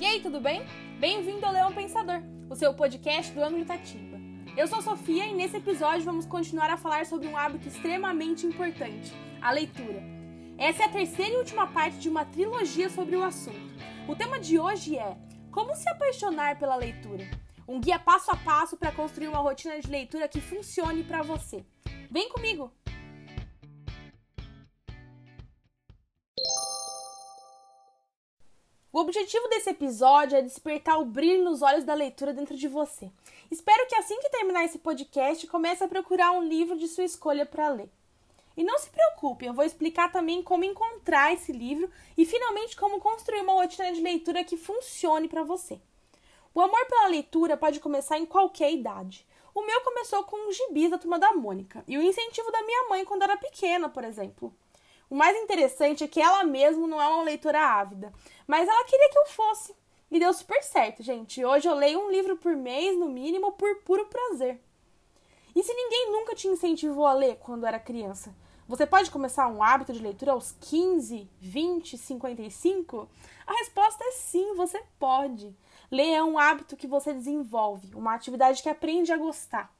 E aí, tudo bem? Bem-vindo ao Leão Pensador, o seu podcast do Ângulo Itatimba. Eu sou Sofia e nesse episódio vamos continuar a falar sobre um hábito extremamente importante, a leitura. Essa é a terceira e última parte de uma trilogia sobre o assunto. O tema de hoje é Como se apaixonar pela leitura? Um guia passo a passo para construir uma rotina de leitura que funcione para você. Vem comigo! O objetivo desse episódio é despertar o brilho nos olhos da leitura dentro de você. Espero que assim que terminar esse podcast, comece a procurar um livro de sua escolha para ler. E não se preocupe, eu vou explicar também como encontrar esse livro e finalmente como construir uma rotina de leitura que funcione para você. O amor pela leitura pode começar em qualquer idade. O meu começou com os gibis da turma da Mônica e o incentivo da minha mãe quando era pequena, por exemplo. O mais interessante é que ela mesma não é uma leitora ávida, mas ela queria que eu fosse. E deu super certo, gente. Hoje eu leio um livro por mês, no mínimo, por puro prazer. E se ninguém nunca te incentivou a ler quando era criança? Você pode começar um hábito de leitura aos 15, 20, 55? A resposta é sim, você pode. Ler é um hábito que você desenvolve, uma atividade que aprende a gostar.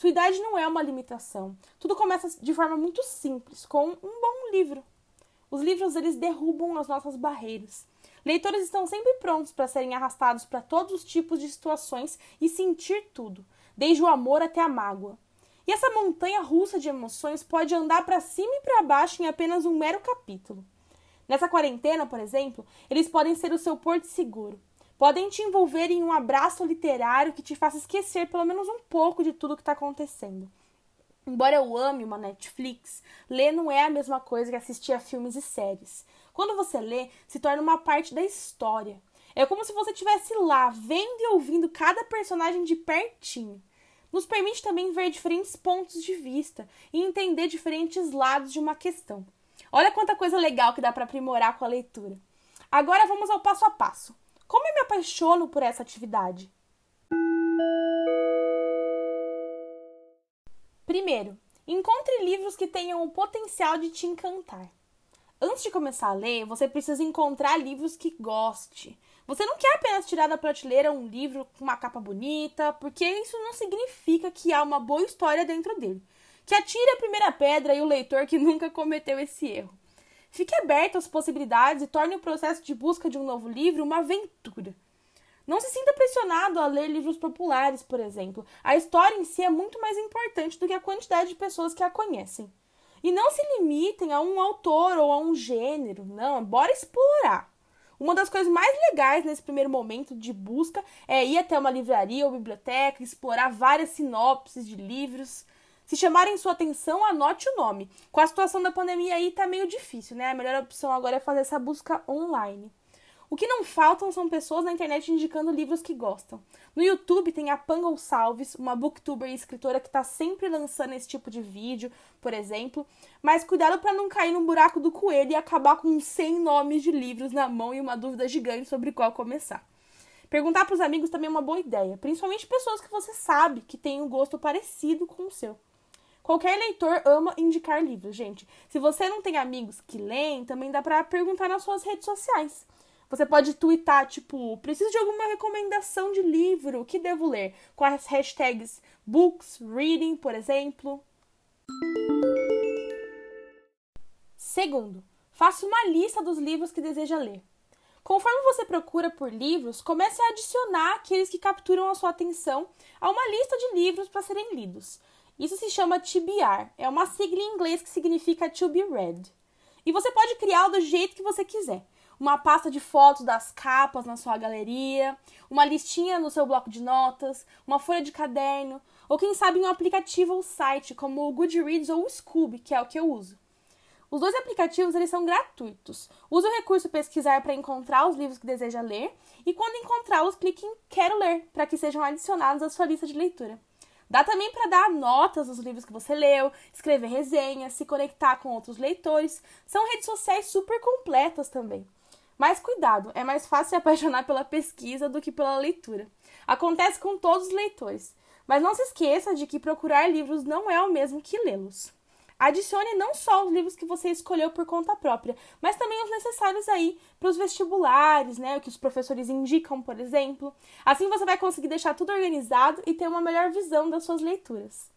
Sua idade não é uma limitação. Tudo começa de forma muito simples, com um bom livro. Os livros eles derrubam as nossas barreiras. Leitores estão sempre prontos para serem arrastados para todos os tipos de situações e sentir tudo, desde o amor até a mágoa. E essa montanha russa de emoções pode andar para cima e para baixo em apenas um mero capítulo. Nessa quarentena, por exemplo, eles podem ser o seu porto seguro podem te envolver em um abraço literário que te faça esquecer pelo menos um pouco de tudo que está acontecendo. Embora eu ame uma Netflix, ler não é a mesma coisa que assistir a filmes e séries. Quando você lê, se torna uma parte da história. É como se você estivesse lá, vendo e ouvindo cada personagem de pertinho. Nos permite também ver diferentes pontos de vista e entender diferentes lados de uma questão. Olha quanta coisa legal que dá para aprimorar com a leitura. Agora vamos ao passo a passo. Como eu me apaixono por essa atividade? Primeiro, encontre livros que tenham o potencial de te encantar. Antes de começar a ler, você precisa encontrar livros que goste. Você não quer apenas tirar da prateleira um livro com uma capa bonita, porque isso não significa que há uma boa história dentro dele. Que atire a primeira pedra e o leitor que nunca cometeu esse erro. Fique aberto às possibilidades e torne o processo de busca de um novo livro uma aventura. Não se sinta pressionado a ler livros populares, por exemplo. A história em si é muito mais importante do que a quantidade de pessoas que a conhecem. E não se limitem a um autor ou a um gênero, não, bora explorar. Uma das coisas mais legais nesse primeiro momento de busca é ir até uma livraria ou biblioteca, explorar várias sinopses de livros, se chamarem sua atenção, anote o nome. Com a situação da pandemia aí tá meio difícil, né? A melhor opção agora é fazer essa busca online. O que não faltam são pessoas na internet indicando livros que gostam. No YouTube tem a Pan Gonçalves, uma booktuber e escritora que está sempre lançando esse tipo de vídeo, por exemplo. Mas cuidado para não cair no buraco do coelho e acabar com 100 nomes de livros na mão e uma dúvida gigante sobre qual começar. Perguntar para os amigos também é uma boa ideia, principalmente pessoas que você sabe que têm um gosto parecido com o seu. Qualquer leitor ama indicar livros, gente. Se você não tem amigos que leem, também dá para perguntar nas suas redes sociais. Você pode twittar, tipo, preciso de alguma recomendação de livro, que devo ler? Com as hashtags books, reading, por exemplo. Segundo, faça uma lista dos livros que deseja ler. Conforme você procura por livros, comece a adicionar aqueles que capturam a sua atenção a uma lista de livros para serem lidos. Isso se chama TBR, é uma sigla em inglês que significa to be read. E você pode criá-lo do jeito que você quiser. Uma pasta de fotos das capas na sua galeria, uma listinha no seu bloco de notas, uma folha de caderno, ou quem sabe um aplicativo ou site como o Goodreads ou o Scooby, que é o que eu uso. Os dois aplicativos eles são gratuitos. Use o recurso pesquisar para encontrar os livros que deseja ler e quando encontrá-los clique em quero ler para que sejam adicionados à sua lista de leitura. Dá também para dar notas nos livros que você leu, escrever resenhas, se conectar com outros leitores. São redes sociais super completas também. Mas cuidado, é mais fácil se apaixonar pela pesquisa do que pela leitura. Acontece com todos os leitores. Mas não se esqueça de que procurar livros não é o mesmo que lê-los. Adicione não só os livros que você escolheu por conta própria, mas também os necessários aí para os vestibulares, né? O que os professores indicam, por exemplo. Assim você vai conseguir deixar tudo organizado e ter uma melhor visão das suas leituras.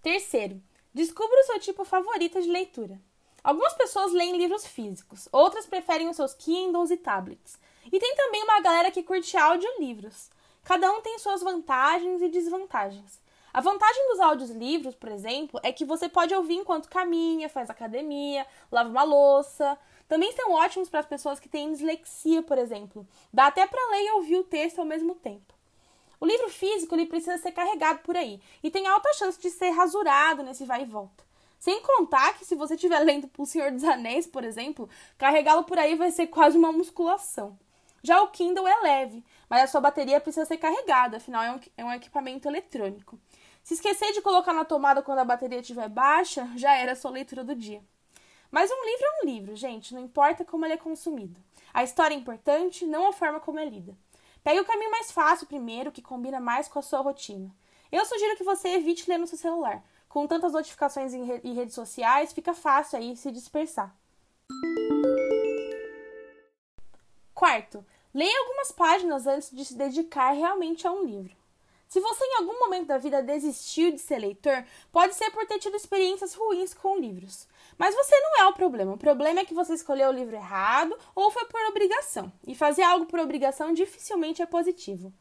Terceiro, descubra o seu tipo favorito de leitura. Algumas pessoas leem livros físicos, outras preferem os seus Kindles e tablets. E tem também uma galera que curte audiolivros. Cada um tem suas vantagens e desvantagens. A vantagem dos audiolivros, por exemplo, é que você pode ouvir enquanto caminha, faz academia, lava uma louça. Também são ótimos para as pessoas que têm dislexia, por exemplo. Dá até para ler e ouvir o texto ao mesmo tempo. O livro físico ele precisa ser carregado por aí e tem alta chance de ser rasurado nesse vai e volta. Sem contar que se você estiver lendo O Senhor dos Anéis, por exemplo, carregá-lo por aí vai ser quase uma musculação. Já o Kindle é leve, mas a sua bateria precisa ser carregada, afinal é um, é um equipamento eletrônico. Se esquecer de colocar na tomada quando a bateria estiver baixa, já era a sua leitura do dia. Mas um livro é um livro, gente, não importa como ele é consumido. A história é importante, não a forma como é lida. Pegue o caminho mais fácil primeiro, que combina mais com a sua rotina. Eu sugiro que você evite ler no seu celular. Com tantas notificações em, re em redes sociais, fica fácil aí se dispersar. Quarto, leia algumas páginas antes de se dedicar realmente a um livro. Se você em algum momento da vida desistiu de ser leitor, pode ser por ter tido experiências ruins com livros. Mas você não é o problema. O problema é que você escolheu o livro errado ou foi por obrigação. E fazer algo por obrigação dificilmente é positivo.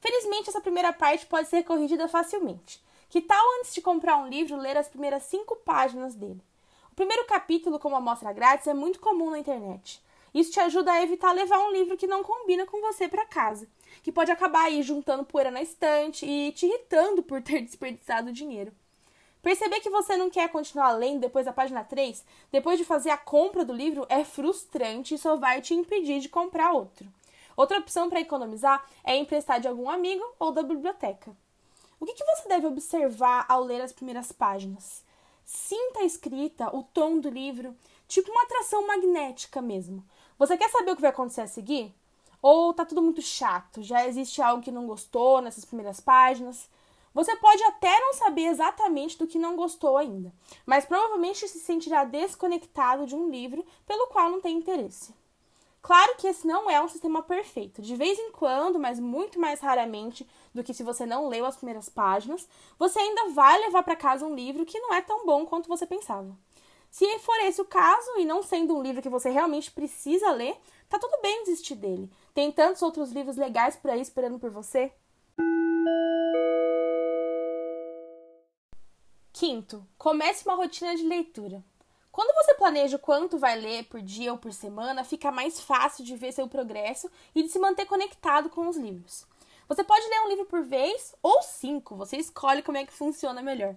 Felizmente, essa primeira parte pode ser corrigida facilmente. Que tal, antes de comprar um livro, ler as primeiras cinco páginas dele? O primeiro capítulo, como amostra grátis, é muito comum na internet. Isso te ajuda a evitar levar um livro que não combina com você para casa, que pode acabar aí juntando poeira na estante e te irritando por ter desperdiçado dinheiro. Perceber que você não quer continuar lendo depois da página 3, depois de fazer a compra do livro, é frustrante e só vai te impedir de comprar outro. Outra opção para economizar é emprestar de algum amigo ou da biblioteca. O que, que você deve observar ao ler as primeiras páginas? Sinta a escrita, o tom do livro, tipo uma atração magnética mesmo. Você quer saber o que vai acontecer a seguir? Ou tá tudo muito chato? Já existe algo que não gostou nessas primeiras páginas? Você pode até não saber exatamente do que não gostou ainda, mas provavelmente se sentirá desconectado de um livro pelo qual não tem interesse. Claro que esse não é um sistema perfeito. De vez em quando, mas muito mais raramente do que se você não leu as primeiras páginas, você ainda vai levar para casa um livro que não é tão bom quanto você pensava. Se for esse o caso, e não sendo um livro que você realmente precisa ler, tá tudo bem desistir dele. Tem tantos outros livros legais por aí esperando por você. Quinto, comece uma rotina de leitura. Quando você planeja quanto vai ler por dia ou por semana, fica mais fácil de ver seu progresso e de se manter conectado com os livros. Você pode ler um livro por vez ou cinco, você escolhe como é que funciona melhor.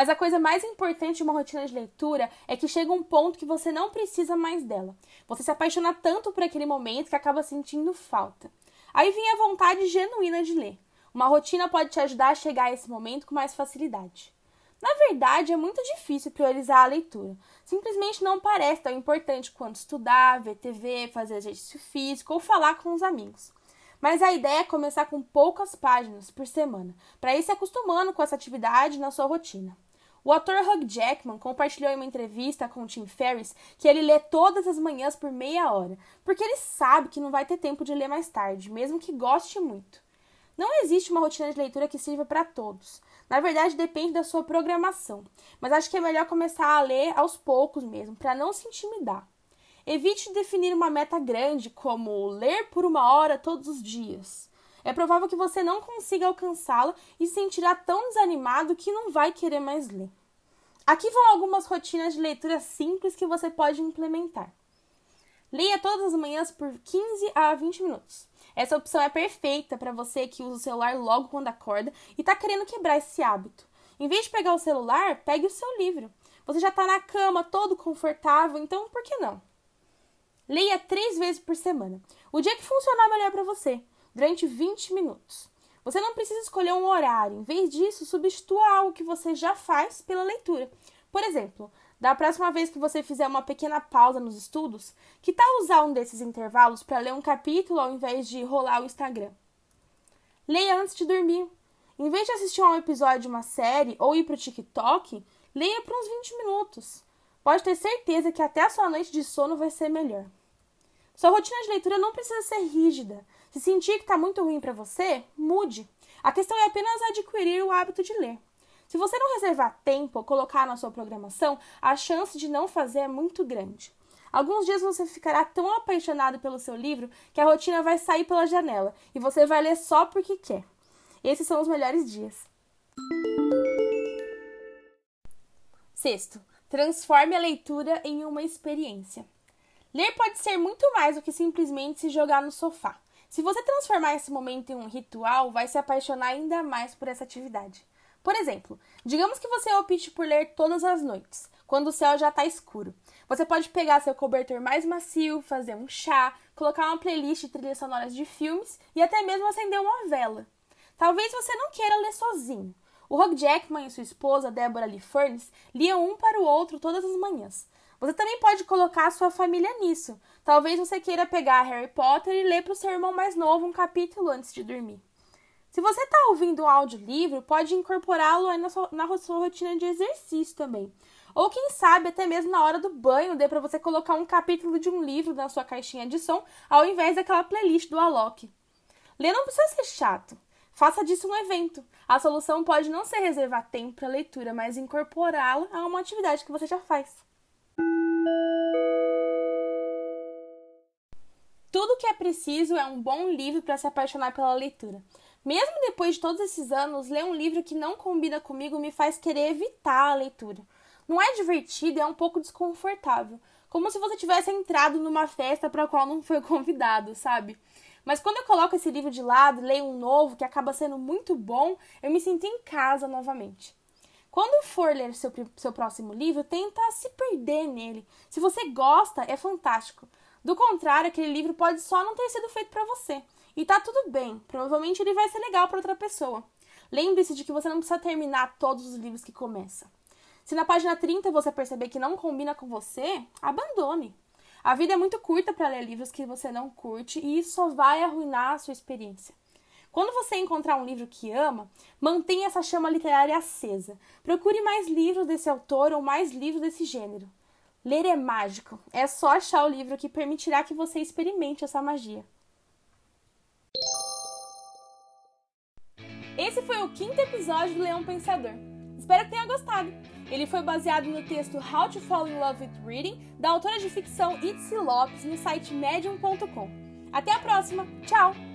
Mas a coisa mais importante de uma rotina de leitura é que chega um ponto que você não precisa mais dela. Você se apaixona tanto por aquele momento que acaba sentindo falta. Aí vem a vontade genuína de ler. Uma rotina pode te ajudar a chegar a esse momento com mais facilidade. Na verdade, é muito difícil priorizar a leitura. Simplesmente não parece tão importante quanto estudar, ver TV, fazer exercício físico ou falar com os amigos. Mas a ideia é começar com poucas páginas por semana, para ir se acostumando com essa atividade na sua rotina. O ator Hugh Jackman compartilhou em uma entrevista com Tim Ferriss que ele lê todas as manhãs por meia hora, porque ele sabe que não vai ter tempo de ler mais tarde, mesmo que goste muito. Não existe uma rotina de leitura que sirva para todos. Na verdade, depende da sua programação, mas acho que é melhor começar a ler aos poucos mesmo, para não se intimidar. Evite definir uma meta grande, como ler por uma hora todos os dias. É provável que você não consiga alcançá-la e se sentirá tão desanimado que não vai querer mais ler. Aqui vão algumas rotinas de leitura simples que você pode implementar. Leia todas as manhãs por 15 a 20 minutos. Essa opção é perfeita para você que usa o celular logo quando acorda e está querendo quebrar esse hábito. Em vez de pegar o celular, pegue o seu livro. Você já está na cama, todo confortável, então por que não? Leia três vezes por semana. O dia que funcionar melhor para você, durante 20 minutos. Você não precisa escolher um horário. Em vez disso, substitua algo que você já faz pela leitura. Por exemplo, da próxima vez que você fizer uma pequena pausa nos estudos, que tal usar um desses intervalos para ler um capítulo ao invés de rolar o Instagram? Leia antes de dormir. Em vez de assistir a um episódio de uma série ou ir para o TikTok, leia por uns 20 minutos. Pode ter certeza que até a sua noite de sono vai ser melhor. Sua rotina de leitura não precisa ser rígida. Se sentir que está muito ruim para você, mude. A questão é apenas adquirir o hábito de ler. Se você não reservar tempo ou colocar na sua programação, a chance de não fazer é muito grande. Alguns dias você ficará tão apaixonado pelo seu livro que a rotina vai sair pela janela e você vai ler só porque quer. Esses são os melhores dias. Sexto, transforme a leitura em uma experiência. Ler pode ser muito mais do que simplesmente se jogar no sofá. Se você transformar esse momento em um ritual, vai se apaixonar ainda mais por essa atividade. Por exemplo, digamos que você opte por ler todas as noites, quando o céu já está escuro. Você pode pegar seu cobertor mais macio, fazer um chá, colocar uma playlist de trilhas sonoras de filmes e até mesmo acender uma vela. Talvez você não queira ler sozinho. O Hugh Jackman e sua esposa, Deborah Lee Furness, liam um para o outro todas as manhãs. Você também pode colocar a sua família nisso. Talvez você queira pegar Harry Potter e ler para o seu irmão mais novo um capítulo antes de dormir. Se você está ouvindo um audiolivro, pode incorporá-lo na sua, na sua rotina de exercício também. Ou quem sabe até mesmo na hora do banho dê para você colocar um capítulo de um livro na sua caixinha de som ao invés daquela playlist do Alok. Ler não precisa ser chato. Faça disso um evento. A solução pode não ser reservar tempo para leitura, mas incorporá-la a uma atividade que você já faz. Tudo que é preciso é um bom livro para se apaixonar pela leitura. Mesmo depois de todos esses anos, ler um livro que não combina comigo me faz querer evitar a leitura. Não é divertido é um pouco desconfortável. Como se você tivesse entrado numa festa para a qual não foi convidado, sabe? Mas quando eu coloco esse livro de lado, leio um novo que acaba sendo muito bom, eu me sinto em casa novamente. Quando for ler seu, seu próximo livro, tenta se perder nele. Se você gosta, é fantástico. Do contrário, aquele livro pode só não ter sido feito para você. E tá tudo bem, provavelmente ele vai ser legal para outra pessoa. Lembre-se de que você não precisa terminar todos os livros que começa. Se na página 30 você perceber que não combina com você, abandone. A vida é muito curta para ler livros que você não curte e isso só vai arruinar a sua experiência. Quando você encontrar um livro que ama, mantenha essa chama literária acesa. Procure mais livros desse autor ou mais livros desse gênero. Ler é mágico. É só achar o livro que permitirá que você experimente essa magia. Esse foi o quinto episódio do Leão Pensador. Espero que tenha gostado. Ele foi baseado no texto How to Fall in Love with Reading, da autora de ficção Itzy Lopes, no site medium.com. Até a próxima! Tchau!